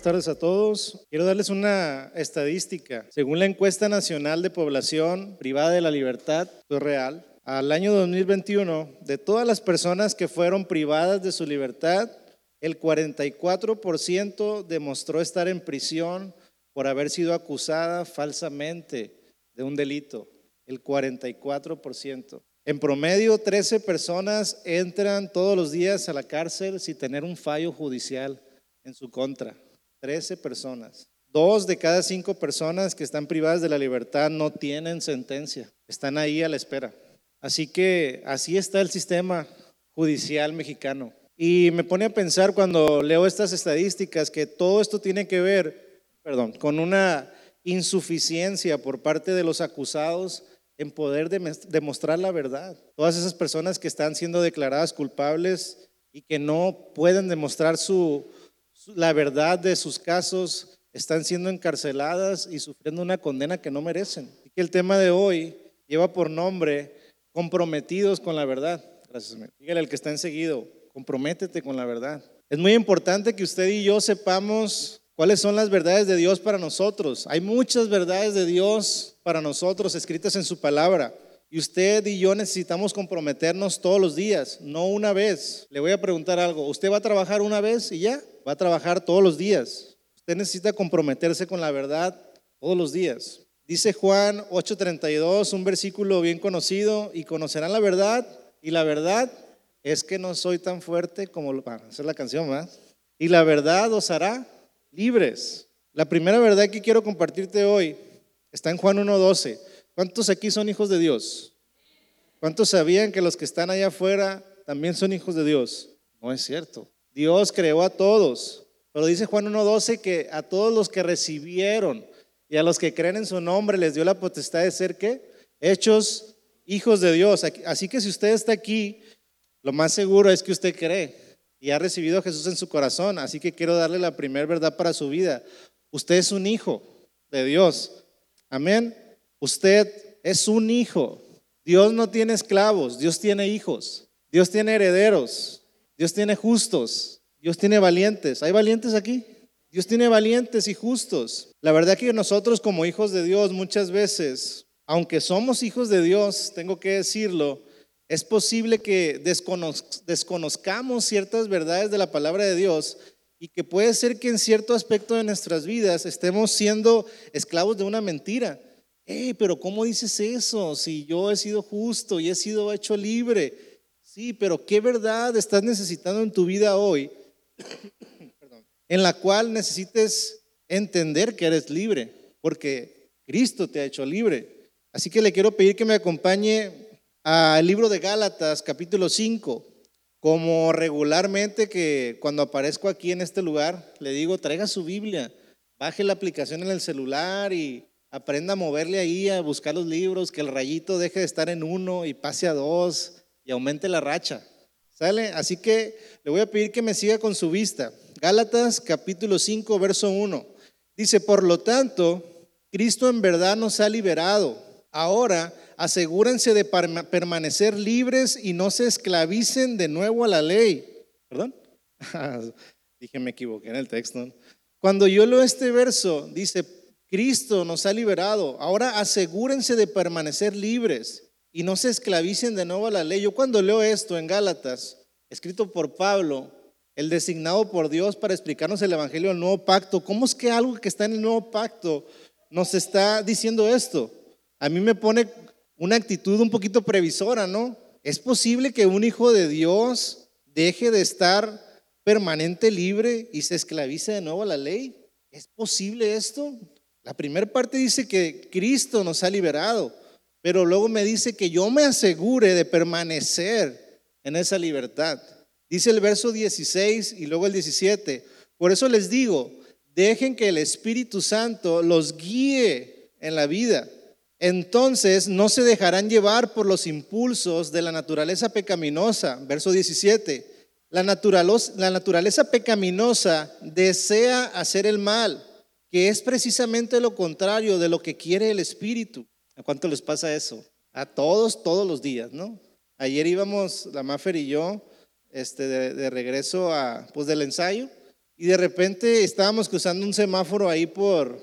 buenas tardes a todos. Quiero darles una estadística. Según la encuesta nacional de población privada de la libertad, esto es real, al año 2021, de todas las personas que fueron privadas de su libertad, el 44% demostró estar en prisión por haber sido acusada falsamente de un delito. El 44%. En promedio, 13 personas entran todos los días a la cárcel sin tener un fallo judicial en su contra. 13 personas. Dos de cada cinco personas que están privadas de la libertad no tienen sentencia, están ahí a la espera. Así que así está el sistema judicial mexicano. Y me pone a pensar cuando leo estas estadísticas que todo esto tiene que ver, perdón, con una insuficiencia por parte de los acusados en poder demostrar la verdad. Todas esas personas que están siendo declaradas culpables y que no pueden demostrar su, la verdad de sus casos, están siendo encarceladas y sufriendo una condena que no merecen. Y que el tema de hoy lleva por nombre comprometidos con la verdad. Gracias. Dígale al que está enseguido, comprométete con la verdad. Es muy importante que usted y yo sepamos cuáles son las verdades de Dios para nosotros. Hay muchas verdades de Dios para nosotros escritas en su palabra. Y usted y yo necesitamos comprometernos todos los días, no una vez. Le voy a preguntar algo. ¿Usted va a trabajar una vez y ya? Va a trabajar todos los días. Usted necesita comprometerse con la verdad todos los días. Dice Juan 8:32, un versículo bien conocido, y conocerán la verdad, y la verdad es que no soy tan fuerte como para hacer la canción, ¿verdad? Y la verdad os hará libres. La primera verdad que quiero compartirte hoy está en Juan 1:12. ¿Cuántos aquí son hijos de Dios? ¿Cuántos sabían que los que están allá afuera también son hijos de Dios? No es cierto. Dios creó a todos. Pero dice Juan 1.12 que a todos los que recibieron y a los que creen en su nombre les dio la potestad de ser qué? Hechos hijos de Dios. Así que si usted está aquí, lo más seguro es que usted cree y ha recibido a Jesús en su corazón. Así que quiero darle la primera verdad para su vida. Usted es un hijo de Dios. Amén. Usted es un hijo. Dios no tiene esclavos, Dios tiene hijos. Dios tiene herederos. Dios tiene justos. Dios tiene valientes. ¿Hay valientes aquí? Dios tiene valientes y justos. La verdad que nosotros como hijos de Dios muchas veces, aunque somos hijos de Dios, tengo que decirlo, es posible que desconozcamos ciertas verdades de la palabra de Dios y que puede ser que en cierto aspecto de nuestras vidas estemos siendo esclavos de una mentira pero ¿cómo dices eso? Si yo he sido justo y he sido hecho libre. Sí, pero ¿qué verdad estás necesitando en tu vida hoy en la cual necesites entender que eres libre? Porque Cristo te ha hecho libre. Así que le quiero pedir que me acompañe al libro de Gálatas, capítulo 5. Como regularmente que cuando aparezco aquí en este lugar, le digo, traiga su Biblia, baje la aplicación en el celular y Aprenda a moverle ahí, a buscar los libros, que el rayito deje de estar en uno y pase a dos y aumente la racha. ¿Sale? Así que le voy a pedir que me siga con su vista. Gálatas capítulo 5, verso 1. Dice, por lo tanto, Cristo en verdad nos ha liberado. Ahora asegúrense de permanecer libres y no se esclavicen de nuevo a la ley. ¿Perdón? Dije, me equivoqué en el texto. Cuando yo leo este verso, dice, Cristo nos ha liberado. Ahora asegúrense de permanecer libres y no se esclavicen de nuevo a la ley. Yo cuando leo esto en Gálatas, escrito por Pablo, el designado por Dios para explicarnos el Evangelio del nuevo pacto, ¿cómo es que algo que está en el nuevo pacto nos está diciendo esto? A mí me pone una actitud un poquito previsora, ¿no? ¿Es posible que un hijo de Dios deje de estar permanente libre y se esclavice de nuevo a la ley? ¿Es posible esto? La primera parte dice que Cristo nos ha liberado, pero luego me dice que yo me asegure de permanecer en esa libertad. Dice el verso 16 y luego el 17. Por eso les digo, dejen que el Espíritu Santo los guíe en la vida. Entonces no se dejarán llevar por los impulsos de la naturaleza pecaminosa. Verso 17. La naturaleza, la naturaleza pecaminosa desea hacer el mal que es precisamente lo contrario de lo que quiere el Espíritu. ¿A cuánto les pasa eso? A todos, todos los días, ¿no? Ayer íbamos, la Maffer y yo, este, de, regreso a, pues, del ensayo, Y de repente estábamos cruzando un semáforo ahí por,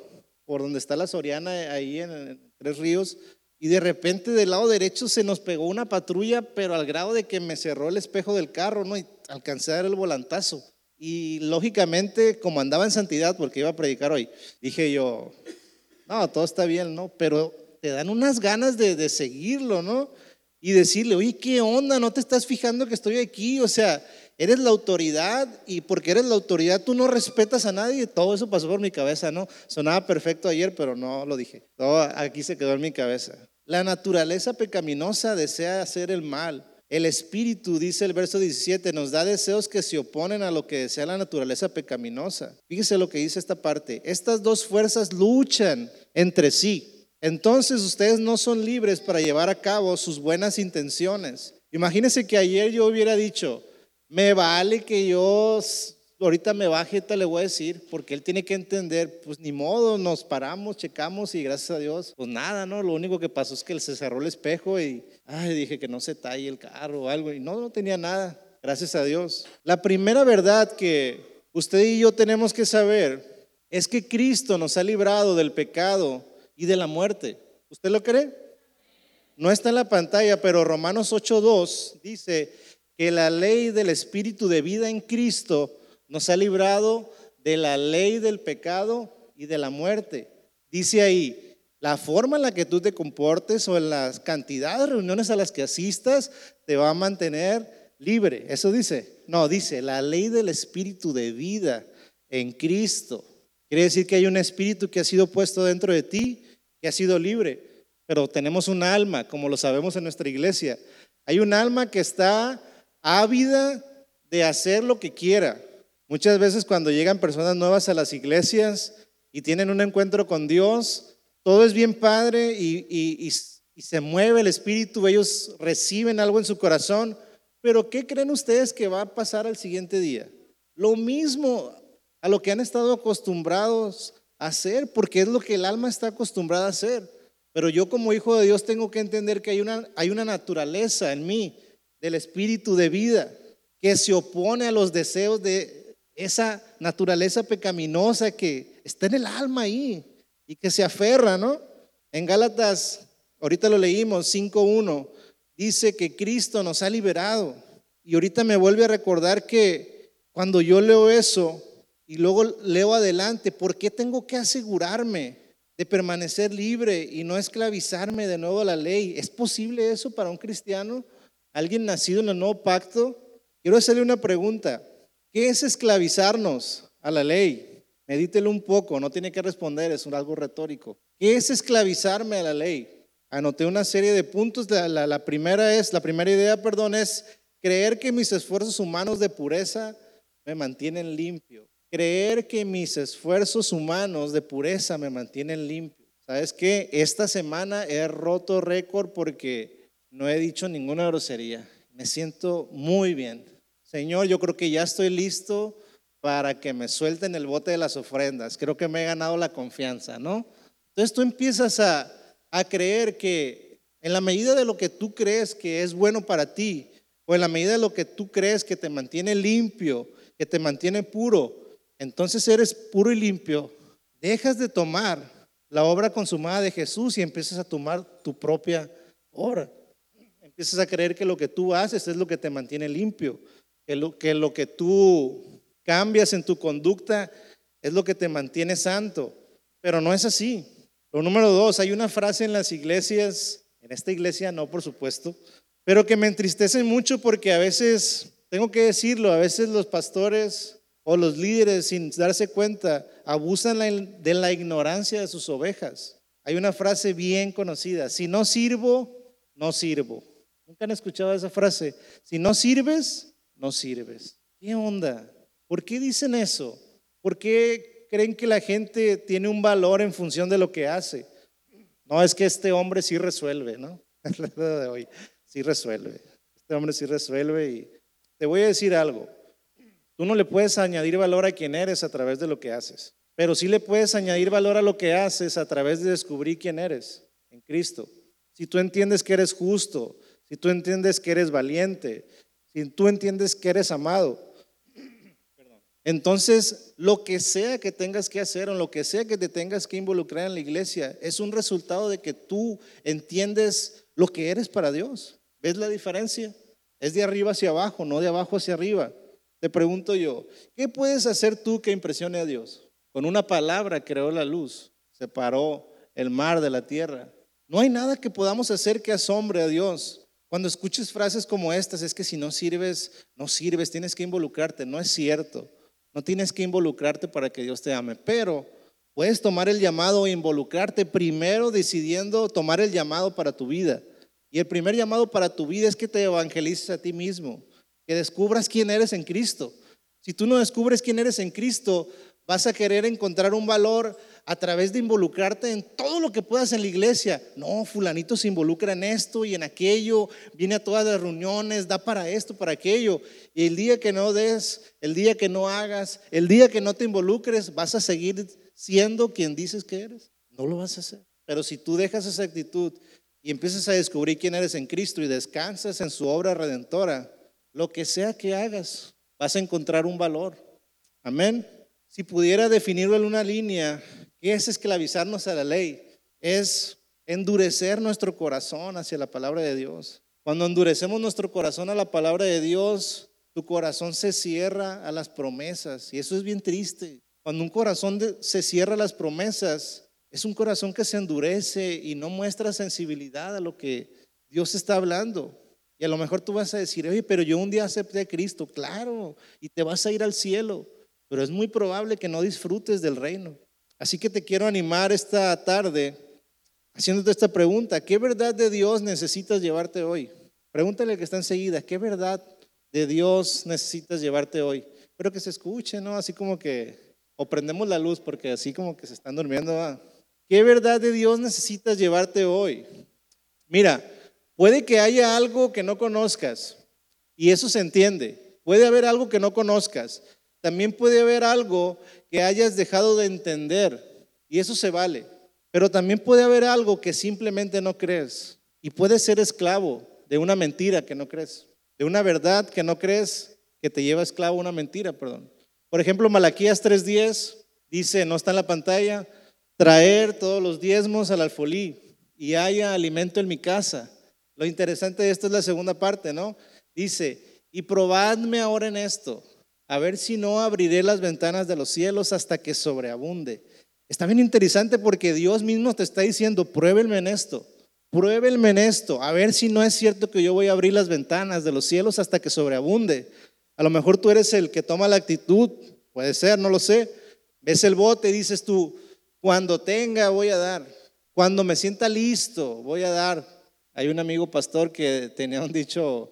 por donde está la Soriana, ahí en, Tres Ríos. Y de repente del lado derecho se nos pegó una patrulla, pero al grado de que me cerró el espejo del carro, ¿no? Y alcancé a dar el volantazo. Y lógicamente, como andaba en santidad, porque iba a predicar hoy, dije yo, no, todo está bien, ¿no? Pero te dan unas ganas de, de seguirlo, ¿no? Y decirle, oye, ¿qué onda? ¿No te estás fijando que estoy aquí? O sea, eres la autoridad y porque eres la autoridad tú no respetas a nadie. Todo eso pasó por mi cabeza, ¿no? Sonaba perfecto ayer, pero no lo dije. Todo aquí se quedó en mi cabeza. La naturaleza pecaminosa desea hacer el mal. El espíritu, dice el verso 17, nos da deseos que se oponen a lo que desea la naturaleza pecaminosa. Fíjese lo que dice esta parte. Estas dos fuerzas luchan entre sí. Entonces ustedes no son libres para llevar a cabo sus buenas intenciones. Imagínense que ayer yo hubiera dicho, me vale que yo ahorita me baje, te le voy a decir, porque él tiene que entender, pues ni modo, nos paramos, checamos y gracias a Dios, pues nada, ¿no? Lo único que pasó es que él se cerró el espejo y, ay, dije que no se talle el carro o algo, y no, no tenía nada, gracias a Dios. La primera verdad que usted y yo tenemos que saber es que Cristo nos ha librado del pecado y de la muerte. ¿Usted lo cree? No está en la pantalla, pero Romanos 8.2 dice que la ley del Espíritu de vida en Cristo nos ha librado de la ley del pecado y de la muerte. Dice ahí, la forma en la que tú te comportes o en las cantidades de reuniones a las que asistas te va a mantener libre. Eso dice. No, dice, la ley del espíritu de vida en Cristo. Quiere decir que hay un espíritu que ha sido puesto dentro de ti, que ha sido libre. Pero tenemos un alma, como lo sabemos en nuestra iglesia. Hay un alma que está ávida de hacer lo que quiera. Muchas veces cuando llegan personas nuevas a las iglesias y tienen un encuentro con Dios, todo es bien padre y, se mueve el espíritu, ellos reciben algo en su corazón, pero ¿qué creen ustedes que va a pasar al siguiente día? Lo mismo a lo que han estado acostumbrados a hacer, porque es lo que el alma está acostumbrada a hacer. Pero yo como hijo de Dios tengo que entender que hay una, hay una naturaleza en mí del espíritu de vida que se opone a los deseos de esa naturaleza pecaminosa que está en el alma ahí y que se aferra, ¿no? En Gálatas, ahorita lo leímos, 5.1, dice que Cristo nos ha liberado. Y ahorita me vuelve a recordar que cuando yo leo eso y luego leo adelante, ¿por qué tengo que asegurarme de permanecer libre y no esclavizarme de nuevo a la ley? ¿Es posible eso para un cristiano? ¿Alguien nacido en el nuevo pacto? Quiero hacerle una pregunta. ¿Qué es esclavizarnos a la ley? Medítelo un poco, no tiene que responder, es algo retórico. ¿Qué es esclavizarme a la ley? Anoté una serie de puntos. La, primera es, la primera idea, perdón, es creer que mis esfuerzos humanos de pureza me mantienen limpio. Creer que mis esfuerzos humanos de pureza me mantienen limpio. ¿Sabes qué? Esta semana he roto récord porque no he dicho ninguna grosería. Me siento muy bien. Señor, yo creo que ya estoy listo para que me suelten el bote de las ofrendas. Creo que me he ganado la confianza, ¿no? Entonces tú empiezas a, a creer que en la medida de lo que tú crees que es bueno para ti, o en la medida de lo que tú crees que te mantiene limpio, que te mantiene puro, entonces eres puro y limpio, dejas de tomar la obra consumada de Jesús y empiezas a tomar tu propia obra. Empiezas a creer que lo que tú haces es lo que te mantiene limpio que lo, que lo que tú cambias en tu conducta es lo que te mantiene santo. Pero no es así. Lo número dos, hay una frase en las iglesias, en esta iglesia no, por supuesto, pero que me entristece mucho porque a veces, tengo que decirlo, a veces los pastores o los líderes sin darse cuenta abusan de la ignorancia de sus ovejas. Hay una frase bien conocida, si no sirvo, no sirvo. ¿Nunca han escuchado esa frase? Si no sirves, no sirves. ¿Qué onda? ¿Por qué dicen eso? ¿Por qué creen que la gente tiene un valor en función de lo que hace? No, es que este hombre sí resuelve, ¿no? de hoy, sí resuelve. Este hombre sí resuelve y te voy a decir algo. Tú no le puedes añadir valor a quien eres a través de lo que haces, pero sí le puedes añadir valor a lo que haces a través de descubrir quién eres en Cristo. Si tú entiendes que eres justo, si tú entiendes que eres valiente, si tú entiendes que eres amado, Entonces, lo que sea que tengas que hacer o lo que sea que te tengas que involucrar en la iglesia es un resultado de que tú entiendes lo que eres para Dios. ¿Ves la diferencia? Es de arriba hacia abajo, no de abajo hacia arriba. Te pregunto yo, ¿qué puedes hacer tú que impresione a Dios? Con una palabra creó la luz, separó el mar de la tierra. No hay nada que podamos hacer que asombre a Dios. Cuando escuches frases como estas, es que si no sirves, no sirves, tienes que involucrarte. No es cierto. No tienes que involucrarte para que Dios te ame, pero puedes tomar el llamado e involucrarte primero decidiendo tomar el llamado para tu vida. Y el primer llamado para tu vida es que te evangelices a ti mismo, que descubras quién eres en Cristo. Si tú no descubres quién eres en Cristo, vas a querer encontrar un valor a través de involucrarte en todo lo que puedas en la iglesia. No, fulanito se involucra en esto y en aquello, viene a todas las reuniones, da para esto, para aquello. Y el día que no des, el día que no hagas, el día que no te involucres, vas a seguir siendo quien dices que eres. No lo vas a hacer. Pero si tú dejas esa actitud y empiezas a descubrir quién eres en Cristo y descansas en su obra redentora, lo que sea que hagas, vas a encontrar un valor. Amén. Si pudiera definirlo en una línea, ¿Qué es esclavizarnos a la ley? Es endurecer nuestro corazón hacia la palabra de Dios. Cuando endurecemos nuestro corazón a la palabra de Dios, tu corazón se cierra a las promesas. Y eso es bien triste. Cuando un corazón se cierra a las promesas, es un corazón que se endurece y no muestra sensibilidad a lo que Dios está hablando. Y a lo mejor tú vas a decir, oye, pero yo un día acepté a Cristo, claro, y te vas a ir al cielo. Pero es muy probable que no disfrutes del reino. Así que te quiero animar esta tarde haciéndote esta pregunta. ¿Qué verdad de Dios necesitas llevarte hoy? Pregúntale al que está enseguida, ¿qué verdad de Dios necesitas llevarte hoy? Pero que se escuche, ¿no? Así como que, o prendemos la luz porque así como que se están durmiendo. ¿Qué verdad de Dios necesitas llevarte hoy? Mira, puede que haya algo que no conozcas y eso se entiende. Puede haber algo que no conozcas. También puede haber algo que hayas dejado de entender y eso se vale. Pero también puede haber algo que simplemente no crees y puedes ser esclavo de una mentira que no crees, de una verdad que no crees que te lleva esclavo una mentira, perdón. Por ejemplo, Malaquías 3:10 dice, no está en la pantalla, traer todos los diezmos al alfolí y haya alimento en mi casa. Lo interesante de esto es la segunda parte, ¿no? Dice, y probadme ahora en esto, a ver si no abriré las ventanas de los cielos hasta que sobreabunde. Está bien interesante porque Dios mismo te está diciendo, pruébenme en esto, pruébenme en esto, a ver si no es cierto que yo voy a abrir las ventanas de los cielos hasta que sobreabunde. A lo mejor tú eres el que toma la actitud, puede ser, no lo sé. Ves el bote y dices tú, cuando tenga voy a dar, cuando me sienta listo voy a dar. Hay un amigo pastor que tenía un dicho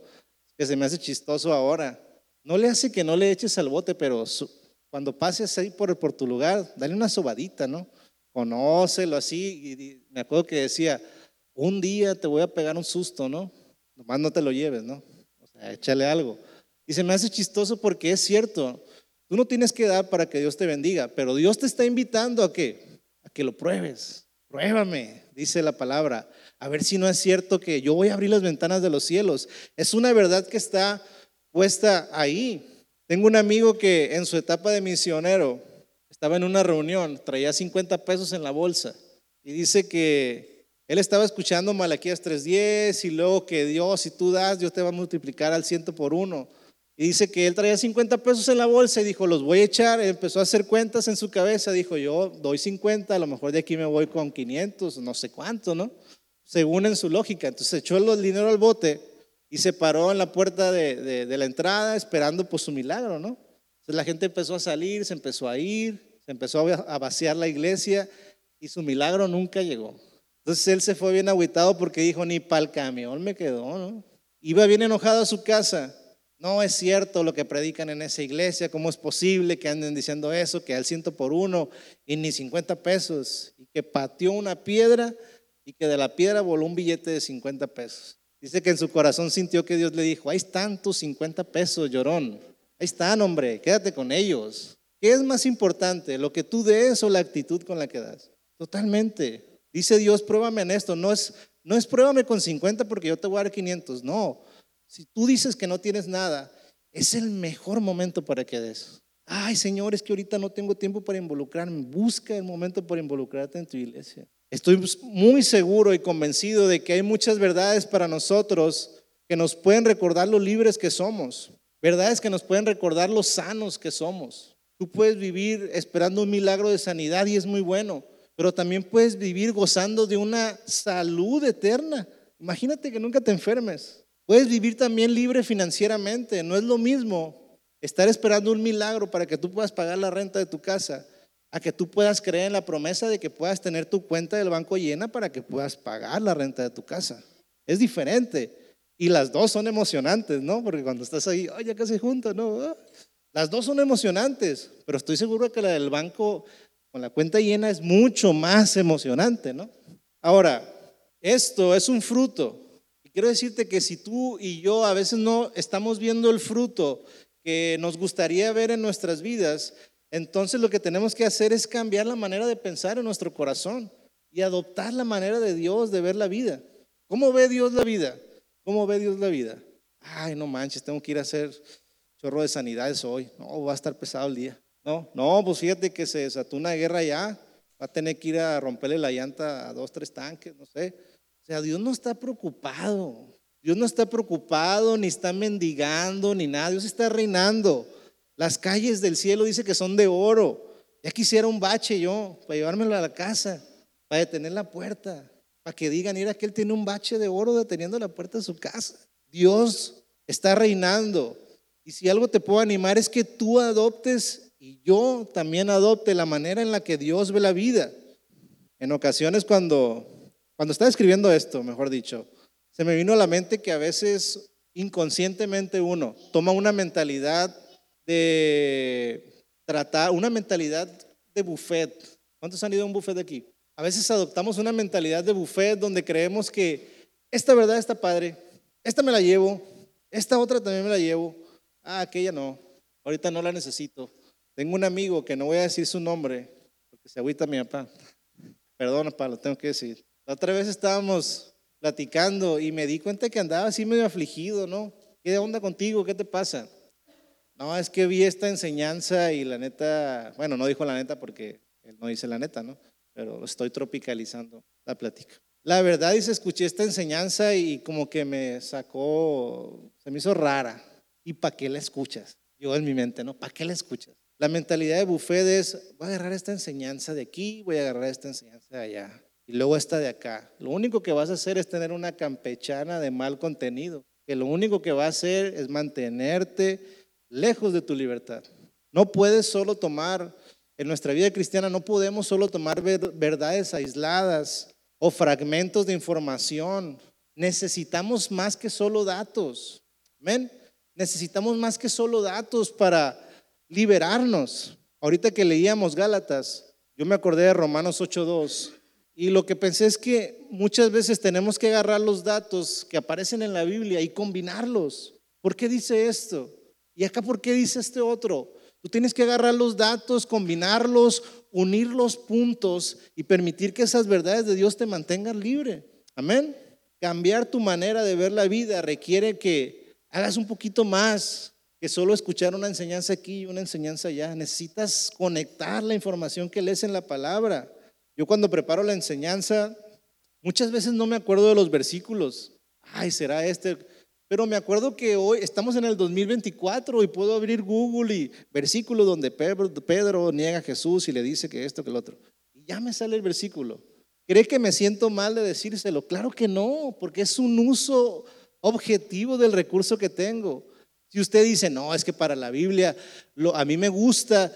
que se me hace chistoso ahora. No le hace que no le eches al bote, pero cuando pases ahí por, por tu lugar, dale una sobadita, ¿no? Conócelo así. Y, me acuerdo que decía, un día te voy a pegar un susto, ¿no? Nomás no te lo lleves, ¿no? O sea, échale algo. Y se me hace chistoso porque es cierto, tú no tienes que dar para que Dios te bendiga, pero Dios te está invitando a que, a que lo pruebes. Pruébame, dice la palabra. A ver si no es cierto que yo voy a abrir las ventanas de los cielos. Es una verdad que está puesta ahí. Tengo un amigo que en su etapa de misionero estaba en una reunión, traía 50 pesos en la bolsa y dice que él estaba escuchando Malaquías 3.10 y luego que Dios, si tú das, Dios te va a multiplicar al ciento por uno. Y dice que él traía 50 pesos en la bolsa y dijo, los voy a echar. empezó a hacer cuentas en su cabeza. Dijo, yo doy 50, a lo mejor de aquí me voy con 500, no sé cuánto, ¿no? Según en su lógica. Entonces echó el dinero al bote y se paró en la puerta de, la entrada esperando por su milagro, ¿no? Entonces la gente empezó a salir, se empezó a ir, se empezó a vaciar la iglesia y su milagro nunca llegó. Entonces él se fue bien agüitado porque dijo, ni para el camión me quedó, ¿no? Iba bien enojado a su casa. No es cierto lo que predican en esa iglesia, ¿cómo es posible que anden diciendo eso, que al ciento por uno y ni 50 pesos? Y que pateó una piedra y que de la piedra voló un billete de 50 pesos. Dice que en su corazón sintió que Dios le dijo, ahí están tus 50 pesos, llorón. Ahí están, hombre, quédate con ellos. ¿Qué es más importante, lo que tú des o la actitud con la que das? Totalmente. Dice Dios, pruébame en esto. No es, no es pruébame con 50 porque yo te voy a dar 500. No. Si tú dices que no tienes nada, es el mejor momento para que des. Ay, Señor, es que ahorita no tengo tiempo para involucrarme. Busca el momento para involucrarte en tu iglesia. Estoy muy seguro y convencido de que hay muchas verdades para nosotros que nos pueden recordar lo libres que somos. Verdades que nos pueden recordar lo sanos que somos. Tú puedes vivir esperando un milagro de sanidad y es muy bueno, pero también puedes vivir gozando de una salud eterna. Imagínate que nunca te enfermes. Puedes vivir también libre financieramente. No es lo mismo estar esperando un milagro para que tú puedas pagar la renta de tu casa, a que tú puedas creer en la promesa de que puedas tener tu cuenta del banco llena para que puedas pagar la renta de tu casa. Es diferente. Y las dos son emocionantes, ¿no? Porque cuando estás ahí, ay, ya casi juntos, ¿no? Las dos son emocionantes, pero estoy seguro que la del banco con la cuenta llena es mucho más emocionante, ¿no? Ahora, esto es un fruto. Y quiero decirte que si tú y yo a veces no estamos viendo el fruto que nos gustaría ver en nuestras vidas, entonces lo que tenemos que hacer es cambiar la manera de pensar en nuestro corazón y adoptar la manera de Dios de ver la vida. ¿Cómo ve Dios la vida? ¿Cómo ve Dios la vida? Ay, no manches, tengo que ir a hacer chorro de sanidades hoy. No, va a estar pesado el día. No, no, pues fíjate que se desató una guerra ya. Va a tener que ir a romperle la llanta a dos, tres tanques, no sé. O sea, Dios no está preocupado. Dios no está preocupado, ni está mendigando, ni nada. Dios está reinando. Las calles del cielo dice que son de oro. Ya quisiera un bache yo para llevármelo a la casa, para detener la puerta para que digan, mira que él tiene un bache de oro deteniendo la puerta de su casa. Dios está reinando. Y si algo te puedo animar es que tú adoptes y yo también adopte la manera en la que Dios ve la vida. En ocasiones cuando, cuando estaba escribiendo esto, mejor dicho, se me vino a la mente que a veces inconscientemente uno toma una mentalidad de tratar, una mentalidad de buffet. ¿Cuántos han ido a un buffet de aquí? A veces adoptamos una mentalidad de buffet donde creemos que esta verdad está padre, esta me la llevo, esta otra también me la llevo, ah, aquella no, ahorita no la necesito. Tengo un amigo que no voy a decir su nombre, porque se agüita mi papá. Perdón, papá, lo tengo que decir. La otra vez estábamos platicando y me di cuenta que andaba así medio afligido, ¿no? ¿Qué onda contigo? ¿Qué te pasa? No, es que vi esta enseñanza y la neta, bueno, no dijo la neta porque él no dice la neta, ¿no? pero estoy tropicalizando la plática. La verdad es escuché esta enseñanza y como que me sacó, se me hizo rara. ¿Y para qué la escuchas? Yo en mi mente, ¿no? ¿Para qué la escuchas? La mentalidad de Buffet es, voy a agarrar esta enseñanza de aquí, voy a agarrar esta enseñanza de allá y luego esta de acá. Lo único que vas a hacer es tener una campechana de mal contenido, que lo único que va a hacer es mantenerte lejos de tu libertad. No puedes solo tomar en nuestra vida cristiana no podemos solo tomar verdades aisladas o fragmentos de información. Necesitamos más que solo datos. Amén. Necesitamos más que solo datos para liberarnos. Ahorita que leíamos Gálatas, yo me acordé de Romanos 8.2 y lo que pensé es que muchas veces tenemos que agarrar los datos que aparecen en la Biblia y combinarlos. ¿Por qué dice esto? ¿Y acá por qué dice este otro? Tú tienes que agarrar los datos, combinarlos, unir los puntos y permitir que esas verdades de Dios te mantengan libre. Amén. Cambiar tu manera de ver la vida requiere que hagas un poquito más que solo escuchar una enseñanza aquí y una enseñanza allá. Necesitas conectar la información que lees en la palabra. Yo cuando preparo la enseñanza, muchas veces no me acuerdo de los versículos. Ay, será este. Pero me acuerdo que hoy estamos en el 2024 y puedo abrir Google y versículo donde Pedro, niega a Jesús y le dice que esto, que el otro. Y ya me sale el versículo. ¿Cree que me siento mal de decírselo? Claro que no, porque es un uso objetivo del recurso que tengo. Si usted dice, no, es que para la Biblia lo, a mí me gusta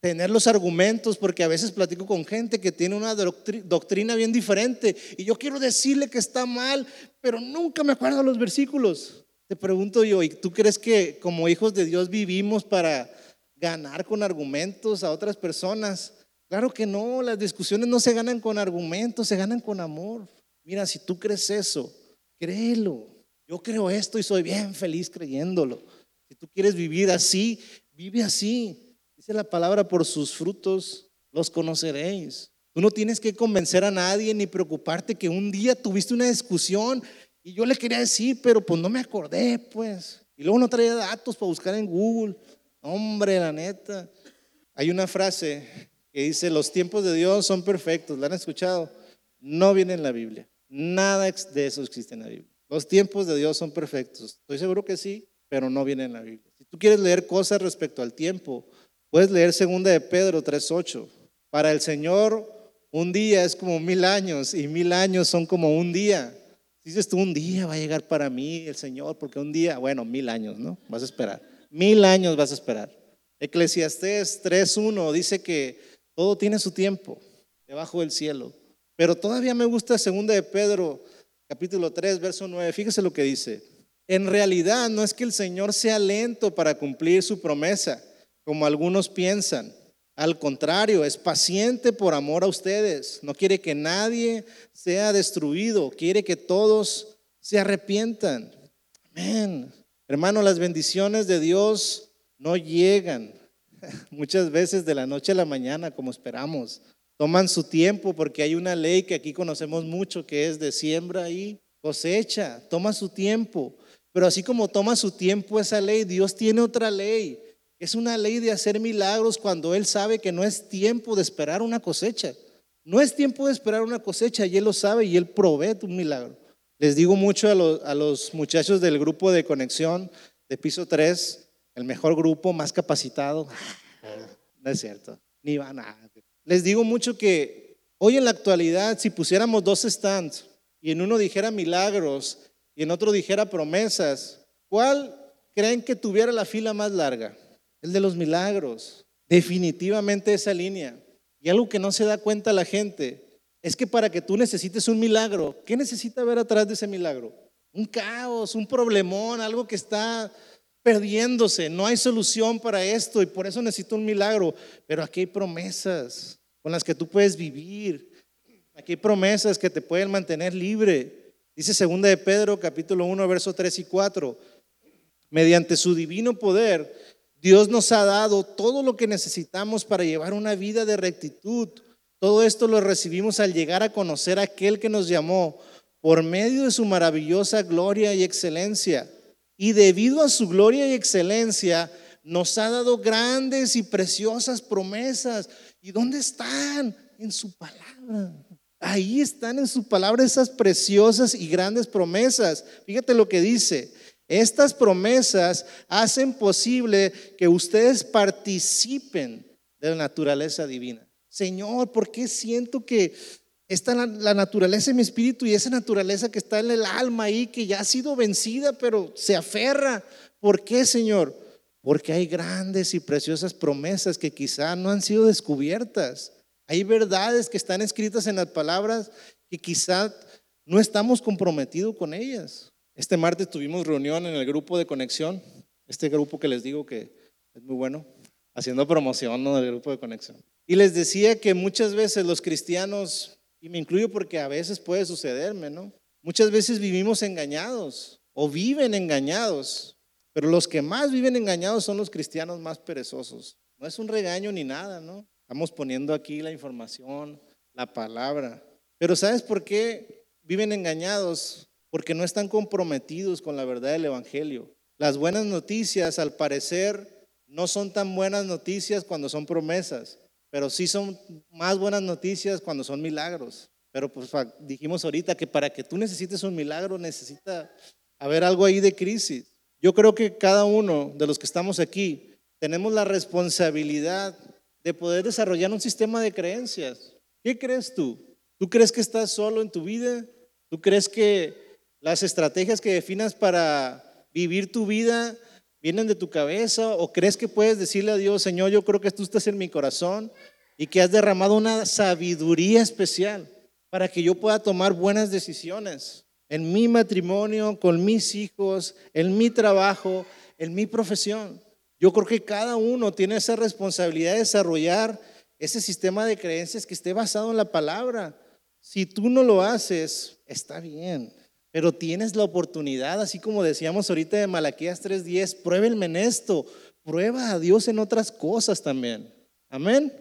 tener los argumentos, porque a veces platico con gente que tiene una doctrina bien diferente y yo quiero decirle que está mal, pero nunca me acuerdo los versículos. Te pregunto yo, ¿y tú crees que como hijos de Dios vivimos para ganar con argumentos a otras personas? Claro que no, las discusiones no se ganan con argumentos, se ganan con amor. Mira, si tú crees eso, créelo. Yo creo esto y soy bien feliz creyéndolo. Si tú quieres vivir así, vive así. Dice la palabra, por sus frutos los conoceréis. Tú no tienes que convencer a nadie ni preocuparte que un día tuviste una discusión y yo le quería decir, pero pues no me acordé, pues. Y luego no traía datos para buscar en Google. Hombre, la neta. Hay una frase que dice, los tiempos de Dios son perfectos. ¿La han escuchado? No viene en la Biblia. Nada de eso existe en la Biblia. Los tiempos de Dios son perfectos. Estoy seguro que sí, pero no viene en la Biblia. Si tú quieres leer cosas respecto al tiempo, puedes leer segunda de Pedro 3.8. Para el Señor, un día es como mil años y mil años son como un día. Dices tú, un día va a llegar para mí el Señor, porque un día, bueno, mil años, ¿no? Vas a esperar. Mil años vas a esperar. Eclesiastés 3.1 dice que todo tiene su tiempo debajo del cielo. Pero todavía me gusta segunda de Pedro, capítulo 3, verso 9. Fíjese lo que dice. En realidad no es que el Señor sea lento para cumplir su promesa, como algunos piensan. Al contrario, es paciente por amor a ustedes. No quiere que nadie sea destruido, quiere que todos se arrepientan. Amén. Hermano, las bendiciones de Dios no llegan muchas veces de la noche a la mañana como esperamos. Toman su tiempo porque hay una ley que aquí conocemos mucho que es de siembra y cosecha. Toma su tiempo. Pero así como toma su tiempo esa ley, Dios tiene otra ley. Es una ley de hacer milagros cuando Él sabe que no es tiempo de esperar una cosecha. No es tiempo de esperar una cosecha y Él lo sabe y Él provee un milagro. Les digo mucho a los, a los muchachos del grupo de conexión de piso 3, el mejor grupo, más capacitado. No es cierto, ni va nada. Les digo mucho que hoy en la actualidad, si pusiéramos dos stands y en uno dijera milagros y en otro dijera promesas, ¿cuál creen que tuviera la fila más larga? El de los milagros. Definitivamente esa línea. Y algo que no se da cuenta la gente es que para que tú necesites un milagro, ¿qué necesita ver atrás de ese milagro? Un caos, un problemón, algo que está perdiéndose, no hay solución para esto y por eso necesito un milagro. Pero aquí hay promesas con las que tú puedes vivir. Aquí hay promesas que te pueden mantener libre. Dice segunda de Pedro capítulo 1 verso 3 y 4. Mediante su divino poder, Dios nos ha dado todo lo que necesitamos para llevar una vida de rectitud. Todo esto lo recibimos al llegar a conocer a aquel que nos llamó por medio de su maravillosa gloria y excelencia. Y debido a su gloria y excelencia, nos ha dado grandes y preciosas promesas. ¿Y dónde están? En su palabra. Ahí están en su palabra esas preciosas y grandes promesas. Fíjate lo que dice. Estas promesas hacen posible que ustedes participen de la naturaleza divina. Señor, ¿por qué siento que está la, naturaleza en mi espíritu y esa naturaleza que está en el alma ahí, que ya ha sido vencida, pero se aferra? ¿Por qué, Señor? Porque hay grandes y preciosas promesas que quizá no han sido descubiertas. Hay verdades que están escritas en las palabras que quizá no estamos comprometidos con ellas. Este martes tuvimos reunión en el grupo de conexión, este grupo que les digo que es muy bueno, haciendo promoción ¿no? del grupo de conexión. Y les decía que muchas veces los cristianos, y me incluyo porque a veces puede sucederme, ¿no? Muchas veces vivimos engañados o viven engañados pero los que más viven engañados son los cristianos más perezosos. No es un regaño ni nada, ¿no? Estamos poniendo aquí la información, la palabra. Pero ¿sabes por qué viven engañados? Porque no están comprometidos con la verdad del Evangelio. Las buenas noticias, al parecer, no son tan buenas noticias cuando son promesas, pero sí son más buenas noticias cuando son milagros. Pero pues dijimos ahorita que para que tú necesites un milagro necesita haber algo ahí de crisis. Yo creo que cada uno de los que estamos aquí tenemos la responsabilidad de poder desarrollar un sistema de creencias. ¿Qué crees tú? ¿Tú crees que estás solo en tu vida? ¿Tú crees que las estrategias que definas para vivir tu vida vienen de tu cabeza? ¿O crees que puedes decirle a Dios, Señor, yo creo que tú estás en mi corazón y que has derramado una sabiduría especial para que yo pueda tomar buenas decisiones? en mi matrimonio, con mis hijos, en mi trabajo, en mi profesión. Yo creo que cada uno tiene esa responsabilidad de desarrollar ese sistema de creencias que esté basado en la palabra. Si tú no lo haces, está bien, pero tienes la oportunidad, así como decíamos ahorita de Malaquías 3:10, pruébenme en esto, prueba a Dios en otras cosas también. Amén.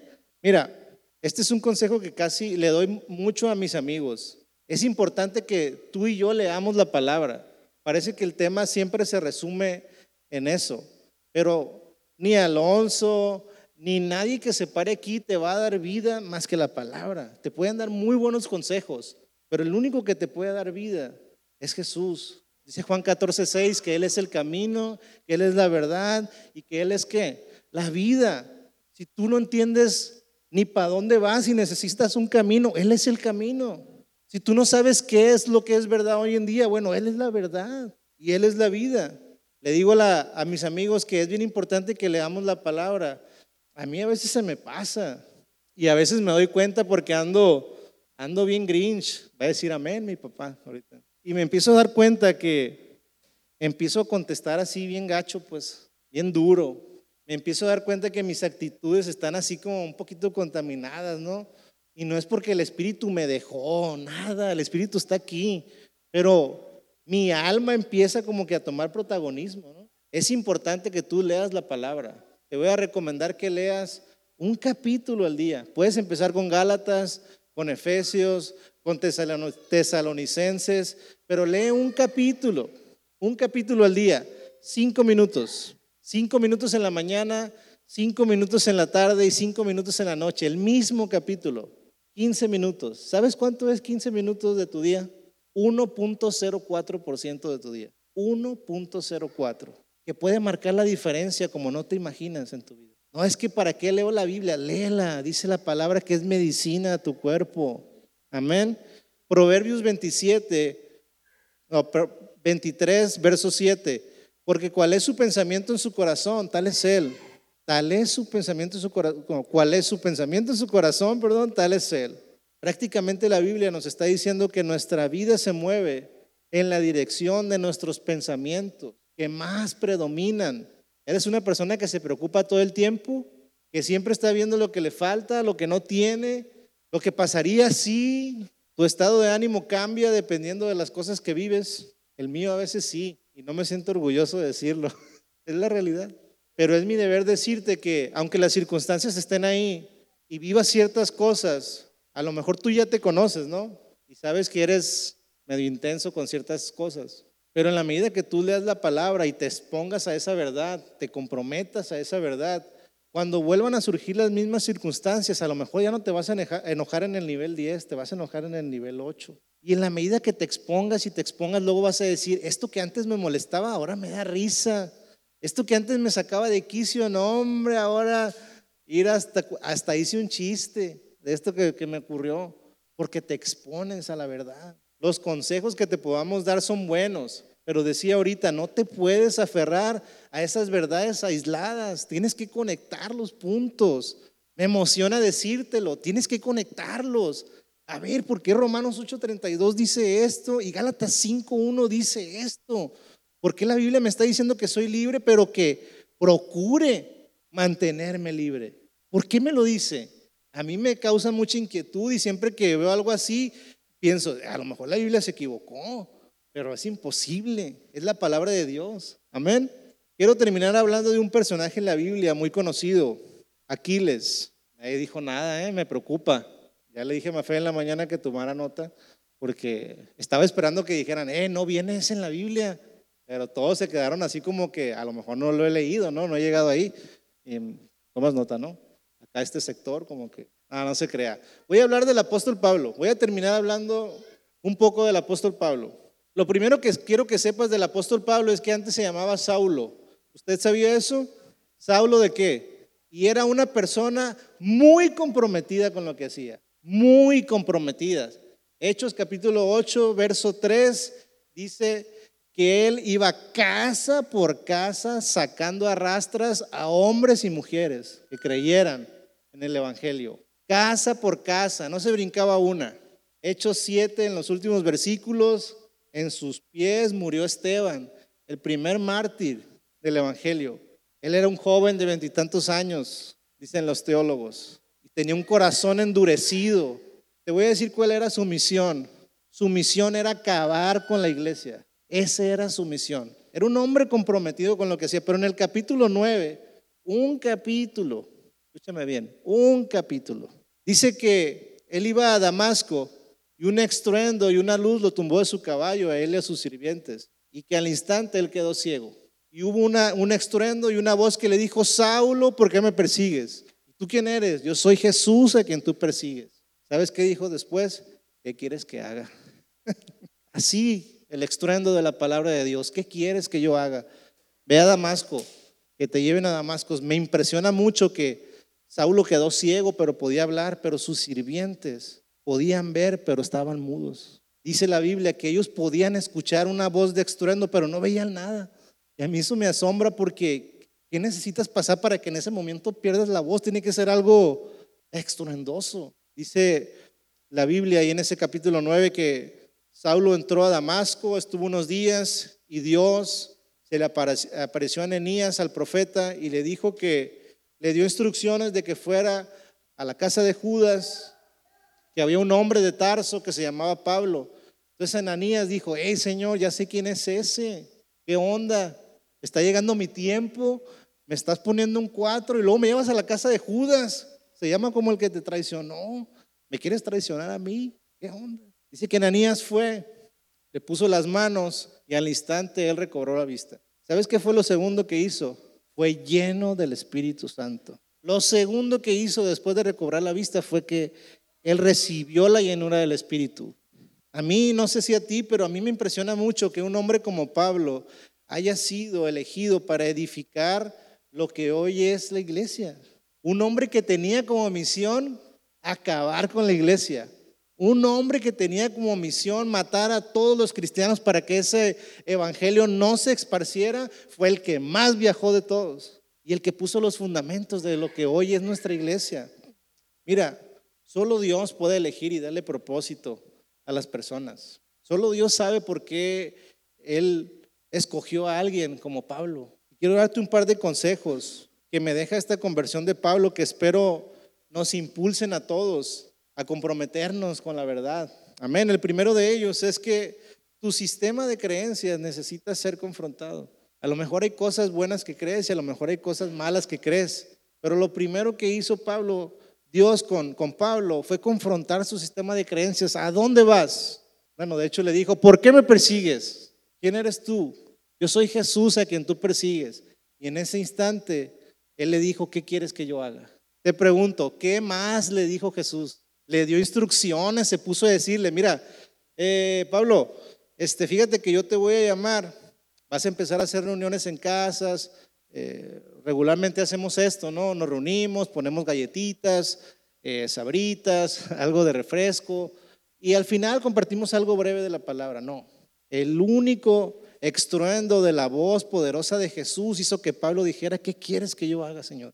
Mira, este es un consejo que casi le doy mucho a mis amigos. Es importante que tú y yo leamos la palabra. Parece que el tema siempre se resume en eso, pero ni Alonso, ni nadie que se pare aquí te va a dar vida más que la palabra. Te pueden dar muy buenos consejos, pero el único que te puede dar vida es Jesús. Dice Juan 14, 6 que Él es el camino, que Él es la verdad y que Él es qué? La vida. Si tú no entiendes ni para dónde vas y necesitas un camino, Él es el camino. Si tú no sabes qué es lo que es verdad hoy en día, bueno, Él es la verdad y Él es la vida. Le digo a, a mis amigos que es bien importante que leamos la palabra. A mí a veces se me pasa y a veces me doy cuenta porque ando, ando bien grinch. Va a decir amén mi papá ahorita. Y me empiezo a dar cuenta que empiezo a contestar así bien gacho, pues bien duro. Me empiezo a dar cuenta que mis actitudes están así como un poquito contaminadas, ¿no? Y no es porque el Espíritu me dejó, nada, el Espíritu está aquí, pero mi alma empieza como que a tomar protagonismo, ¿no? Es importante que tú leas la palabra. Te voy a recomendar que leas un capítulo al día. Puedes empezar con Gálatas, con Efesios, con Tesalonicenses, pero lee un capítulo, un capítulo al día, cinco minutos, cinco minutos en la mañana, cinco minutos en la tarde y cinco minutos en la noche, el mismo capítulo, 15 minutos. ¿Sabes cuánto es 15 minutos de tu día? 1.04% de tu día. 1.04 que puede marcar la diferencia como no te imaginas en tu vida. No es que para qué leo la Biblia, léela, dice la palabra que es medicina a tu cuerpo. Amén. Proverbios 27, 23, verso 7. Porque cuál es su pensamiento en su corazón, tal es él. Tal es su pensamiento en su corazón. ¿Cuál es su pensamiento en su corazón? Perdón, tal es él. Prácticamente la Biblia nos está diciendo que nuestra vida se mueve en la dirección de nuestros pensamientos que más predominan. Eres una persona que se preocupa todo el tiempo, que siempre está viendo lo que le falta, lo que no tiene, lo que pasaría si tu estado de ánimo cambia dependiendo de las cosas que vives. El mío a veces sí, y no me siento orgulloso de decirlo. es la realidad. Pero es mi deber decirte que aunque las circunstancias estén ahí y vivas ciertas cosas, a lo mejor tú ya te conoces, ¿no? Y sabes que eres medio intenso con ciertas cosas. Pero en la medida que tú leas la palabra y te expongas a esa verdad, te comprometas a esa verdad, cuando vuelvan a surgir las mismas circunstancias, a lo mejor ya no te vas a enojar en el nivel 10, te vas a enojar en el nivel 8. Y en la medida que te expongas y te expongas, luego vas a decir, esto que antes me molestaba, ahora me da risa. Esto que antes me sacaba de quicio, no hombre, ahora ir hasta, hasta hice un chiste de esto que, que me ocurrió, porque te expones a la verdad. Los consejos que te podamos dar son buenos, pero decía ahorita, no te puedes aferrar a esas verdades aisladas, tienes que conectar los puntos. Me emociona decírtelo, tienes que conectarlos. A ver, ¿por qué Romanos 8:32 dice esto y Gálatas 5:1 dice esto? ¿Por qué la Biblia me está diciendo que soy libre, pero que procure mantenerme libre? ¿Por qué me lo dice? A mí me causa mucha inquietud y siempre que veo algo así, pienso, a lo mejor la Biblia se equivocó, pero es imposible, es la palabra de Dios. Amén. Quiero terminar hablando de un personaje en la Biblia muy conocido, Aquiles. Nadie dijo nada, ¿eh? me preocupa. Ya le dije a Mafe en la mañana que tomara nota, porque estaba esperando que dijeran, eh, no viene ese en la Biblia. Pero todos se quedaron así como que a lo mejor no lo he leído, ¿no? No he llegado ahí. Y tomas nota, ¿no? Acá este sector como que Ah, no se crea. Voy a hablar del apóstol Pablo. Voy a terminar hablando un poco del apóstol Pablo. Lo primero que quiero que sepas del apóstol Pablo es que antes se llamaba Saulo. ¿Usted sabía eso? ¿Saulo de qué? Y era una persona muy comprometida con lo que hacía. Muy comprometida. Hechos capítulo 8, verso 3 dice que él iba casa por casa sacando arrastras a hombres y mujeres que creyeran en el Evangelio casa por casa, no se brincaba una. Hechos 7 en los últimos versículos, en sus pies murió Esteban, el primer mártir del Evangelio. Él era un joven de veintitantos años, dicen los teólogos, y tenía un corazón endurecido. Te voy a decir cuál era su misión. Su misión era acabar con la iglesia. Esa era su misión. Era un hombre comprometido con lo que hacía, pero en el capítulo 9, un capítulo, escúchame bien, un capítulo, Dice que él iba a Damasco y un estruendo y una luz lo tumbó de su caballo a él y a sus sirvientes y que al instante él quedó ciego. Y hubo una, un estruendo y una voz que le dijo, Saulo, ¿por qué me persigues? ¿Tú quién eres? Yo soy Jesús a quien tú persigues. ¿Sabes qué dijo después? ¿Qué quieres que haga? Así, el estruendo de la palabra de Dios. ¿Qué quieres que yo haga? Ve a Damasco, que te lleven a Damasco. Me impresiona mucho que Saulo quedó ciego, pero podía hablar, pero sus sirvientes podían ver, pero estaban mudos. Dice la Biblia que ellos podían escuchar una voz de estruendo, pero no veían nada. Y a mí eso me asombra porque ¿qué necesitas pasar para que en ese momento pierdas la voz? Tiene que ser algo estruendoso. Dice la Biblia ahí en ese capítulo 9 que Saulo entró a Damasco, estuvo unos días y Dios se le apareció a Anenías, al profeta, y le dijo que le dio instrucciones de que fuera a la casa de Judas, que había un hombre de Tarso que se llamaba Pablo. Entonces Ananías dijo, hey Señor, ya sé quién es ese, ¿qué onda? Está llegando mi tiempo, me estás poniendo un cuatro y luego me llevas a la casa de Judas. Se llama como el que te traicionó. ¿Me quieres traicionar a mí? ¿Qué onda? Dice que Ananías fue, le puso las manos y al instante él recobró la vista. ¿Sabes qué fue lo segundo que hizo? Fue lleno del Espíritu Santo. Lo segundo que hizo después de recobrar la vista fue que él recibió la llenura del Espíritu. A mí, no sé si a ti, pero a mí me impresiona mucho que un hombre como Pablo haya sido elegido para edificar lo que hoy es la iglesia. Un hombre que tenía como misión acabar con la iglesia. Un hombre que tenía como misión matar a todos los cristianos para que ese evangelio no se esparciera, fue el que más viajó de todos y el que puso los fundamentos de lo que hoy es nuestra iglesia. Mira, solo Dios puede elegir y darle propósito a las personas. Solo Dios sabe por qué Él escogió a alguien como Pablo. Quiero darte un par de consejos que me deja esta conversión de Pablo que espero nos impulsen a todos a comprometernos con la verdad. Amén. El primero de ellos es que tu sistema de creencias necesita ser confrontado. A lo mejor hay cosas buenas que crees y a lo mejor hay cosas malas que crees. Pero lo primero que hizo Pablo, Dios con, con Pablo, fue confrontar su sistema de creencias. ¿A dónde vas? Bueno, de hecho le dijo, ¿por qué me persigues? ¿Quién eres tú? Yo soy Jesús a quien tú persigues. Y en ese instante, Él le dijo, ¿qué quieres que yo haga? Te pregunto, ¿qué más le dijo Jesús? Le dio instrucciones, se puso a decirle, mira, eh, Pablo, este, fíjate que yo te voy a llamar, vas a empezar a hacer reuniones en casas, eh, regularmente hacemos esto, ¿no? Nos reunimos, ponemos galletitas, eh, sabritas, algo de refresco, y al final compartimos algo breve de la palabra. No, el único extruendo de la voz poderosa de Jesús hizo que Pablo dijera, ¿qué quieres que yo haga, Señor?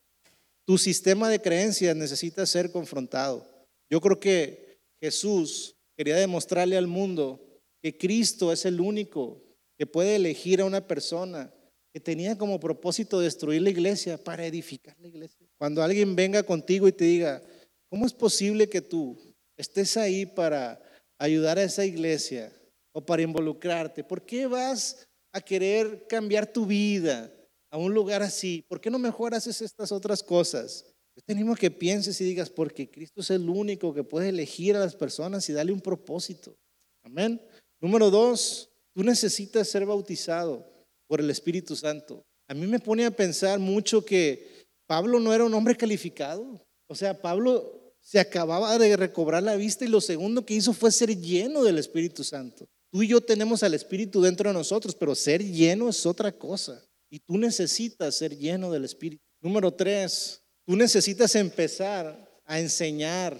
Tu sistema de creencias necesita ser confrontado. Yo creo que Jesús quería demostrarle al mundo que Cristo es el único que puede elegir a una persona que tenía como propósito destruir la iglesia para edificar la iglesia. Cuando alguien venga contigo y te diga, ¿cómo es posible que tú estés ahí para ayudar a esa iglesia? O para involucrarte? ¿Por qué vas a querer cambiar tu vida a un lugar así? ¿Por qué no mejor haces estas otras cosas? Yo que pienses y digas, porque Cristo es el único que puede elegir a las personas y darle un propósito. Amén. Número dos, tú necesitas ser bautizado por el Espíritu Santo. A mí me pone a pensar mucho que Pablo no era un hombre calificado. O sea, Pablo se acababa de recobrar la vista y lo segundo que hizo fue ser lleno del Espíritu Santo. Tú y yo tenemos al Espíritu dentro de nosotros, pero ser lleno es otra cosa. Y tú necesitas ser lleno del Espíritu. Número tres, tú necesitas empezar a enseñar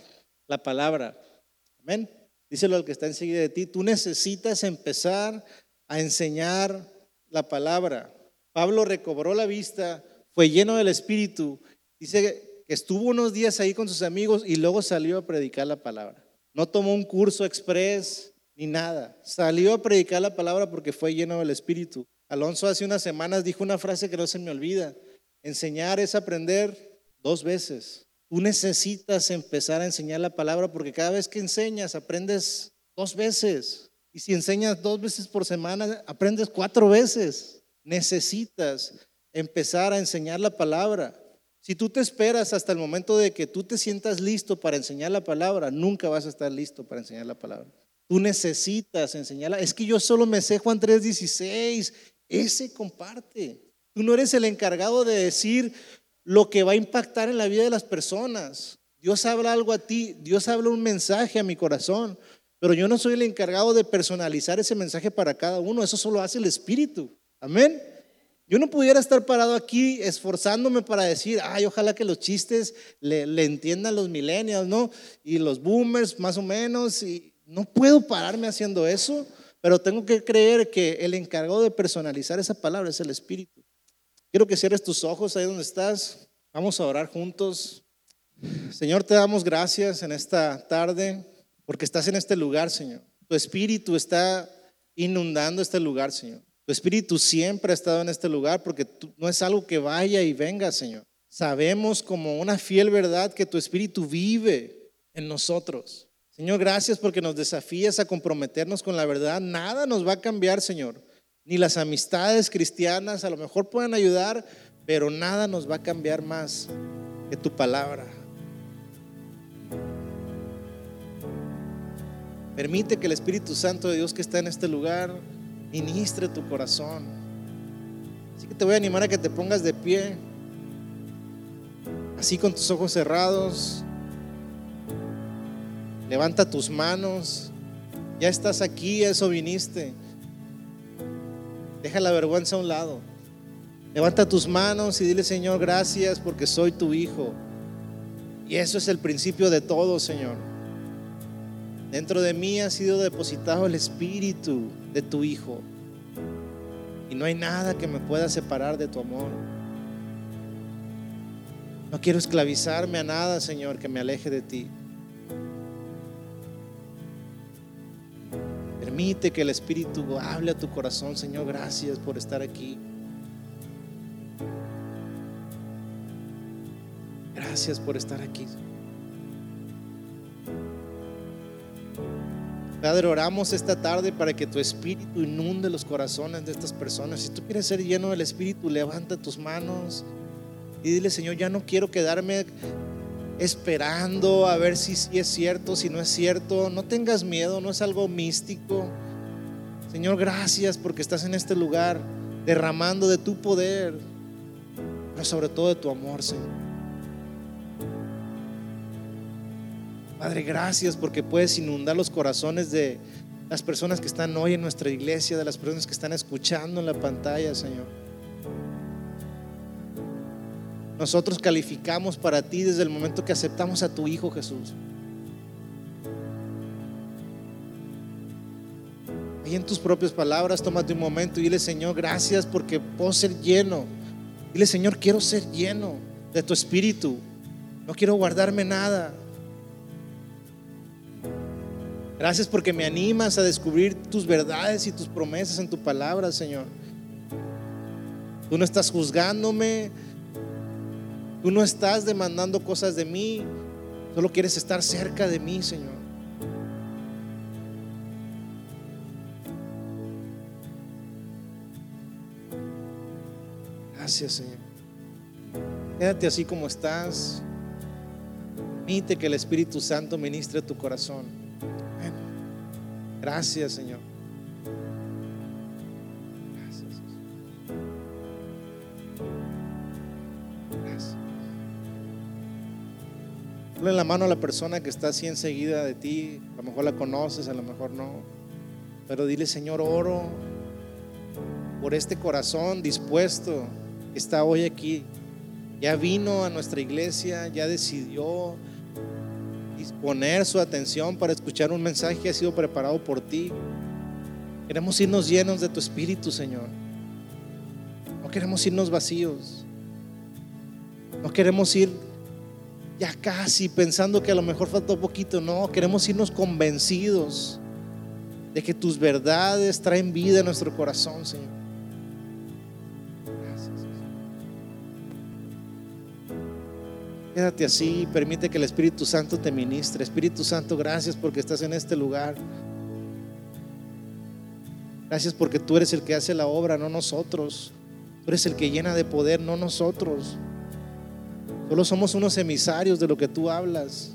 la palabra. Amén. Díselo al que está enseguida de ti. Tú necesitas empezar a enseñar la palabra. Pablo recobró la vista, fue lleno del Espíritu. Dice que estuvo unos días ahí con sus amigos y luego salió a predicar la palabra. No tomó un curso express, ni nada. Salió a predicar la palabra porque fue lleno del Espíritu. Alonso hace unas semanas dijo una frase que no se me olvida. Enseñar es aprender dos veces. Tú necesitas empezar a enseñar la palabra porque cada vez que enseñas aprendes dos veces. Y si enseñas dos veces por semana, aprendes cuatro veces. Necesitas empezar a enseñar la palabra. Si tú te esperas hasta el momento de que tú te sientas listo para enseñar la palabra, nunca vas a estar listo para enseñar la palabra. Tú necesitas enseñarla. Es que yo solo me sé Juan 3:16. Ese comparte. Tú no eres el encargado de decir lo que va a impactar en la vida de las personas. Dios habla algo a ti, Dios habla un mensaje a mi corazón, pero yo no soy el encargado de personalizar ese mensaje para cada uno, eso solo hace el Espíritu. Amén. Yo no pudiera estar parado aquí esforzándome para decir, ay, ojalá que los chistes le, entiendan los millennials, ¿no? Y los boomers, más o menos, y no puedo pararme haciendo eso, pero tengo que creer que el encargado de personalizar esa palabra es el Espíritu. Quiero que cierres tus ojos ahí donde estás. Vamos a orar juntos. Señor, te damos gracias en esta tarde porque estás en este lugar, Señor. Tu espíritu está inundando este lugar, Señor. Tu espíritu siempre ha estado en este lugar porque no es algo que vaya y venga, Señor. Sabemos como una fiel verdad que tu espíritu vive en nosotros. Señor, gracias porque nos desafías a comprometernos con la verdad. Nada nos va a cambiar, Señor. Ni las amistades cristianas a lo mejor pueden ayudar, pero nada nos va a cambiar más que tu palabra. Permite que el Espíritu Santo de Dios que está en este lugar ministre tu corazón. Así que te voy a animar a que te pongas de pie, así con tus ojos cerrados. Levanta tus manos. Ya estás aquí, eso viniste. Deja la vergüenza a un lado. Levanta tus manos y dile, Señor, gracias porque soy tu hijo. Y eso es el principio de todo, Señor. Dentro de mí ha sido depositado el espíritu de tu Hijo. Y no hay nada que me pueda separar de tu amor. No quiero esclavizarme a nada, Señor, que me aleje de ti. Permite que el Espíritu hable a tu corazón, Señor. Gracias por estar aquí. Gracias por estar aquí. Padre, oramos esta tarde para que tu Espíritu inunde los corazones de estas personas. Si tú quieres ser lleno del Espíritu, levanta tus manos y dile, Señor, ya no quiero quedarme esperando a ver si, es cierto, si no es cierto. No tengas miedo, no es algo místico. Señor, gracias porque estás en este lugar derramando de tu poder, pero sobre todo de tu amor, Señor. Padre, gracias porque puedes inundar los corazones de las personas que están hoy en nuestra iglesia, de las personas que están escuchando en la pantalla, Señor. Nosotros calificamos para ti desde el momento que aceptamos a tu Hijo Jesús. Y en tus propias palabras, tómate un momento y dile, Señor, gracias porque puedo ser lleno. Dile, Señor, quiero ser lleno de tu espíritu. No quiero guardarme nada. Gracias porque me animas a descubrir tus verdades y tus promesas en tu palabra, Señor. Tú no estás juzgándome, tú no estás demandando cosas de mí, solo quieres estar cerca de mí, Señor. Gracias, Señor. Quédate así como estás. Permite que el Espíritu Santo ministre tu corazón. Gracias, Señor. Ponle la mano a la persona que está así enseguida de ti. A lo mejor la conoces, a lo mejor no. Pero dile, Señor, oro por este corazón dispuesto que está hoy aquí. Ya vino a nuestra iglesia, ya decidió disponer su atención para escuchar un mensaje que ha sido preparado por ti. Queremos irnos llenos de tu espíritu, Señor. No queremos irnos vacíos. No queremos ir ya casi pensando que a lo mejor falta un poquito. No, queremos irnos convencidos de que tus verdades traen vida a nuestro corazón, Señor. Quédate así, permite que el Espíritu Santo te ministre. Espíritu Santo, gracias porque estás en este lugar. Gracias porque tú eres el que hace la obra, no nosotros. Tú eres el que llena de poder, no nosotros. Solo somos unos emisarios de lo que tú hablas.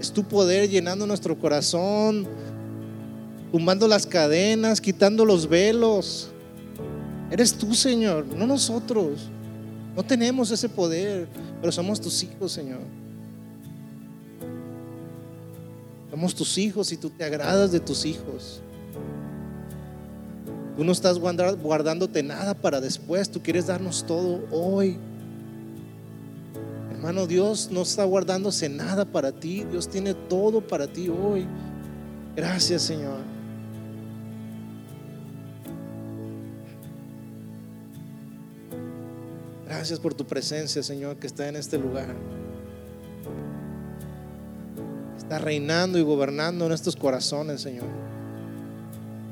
Es tu poder llenando nuestro corazón, tumbando las cadenas, quitando los velos. Eres tú, Señor, no nosotros. No tenemos ese poder, pero somos tus hijos, Señor. Somos tus hijos y tú te agradas de tus hijos. Tú no estás guardándote nada para después, tú quieres darnos todo hoy. Hermano, Dios no está guardándose nada para ti, Dios tiene todo para ti hoy. Gracias, Señor. Gracias por tu presencia, Señor, que está en este lugar. Está reinando y gobernando en estos corazones, Señor.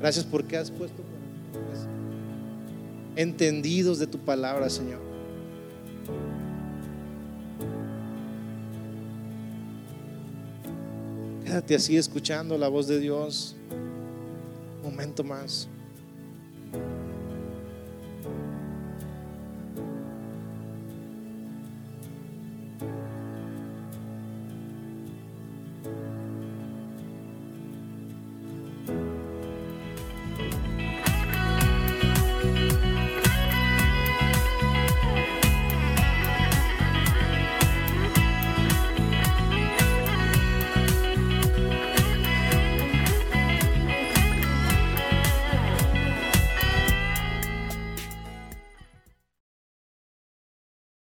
Gracias porque has puesto entendidos de tu palabra, Señor. Quédate así escuchando la voz de Dios. Un momento más.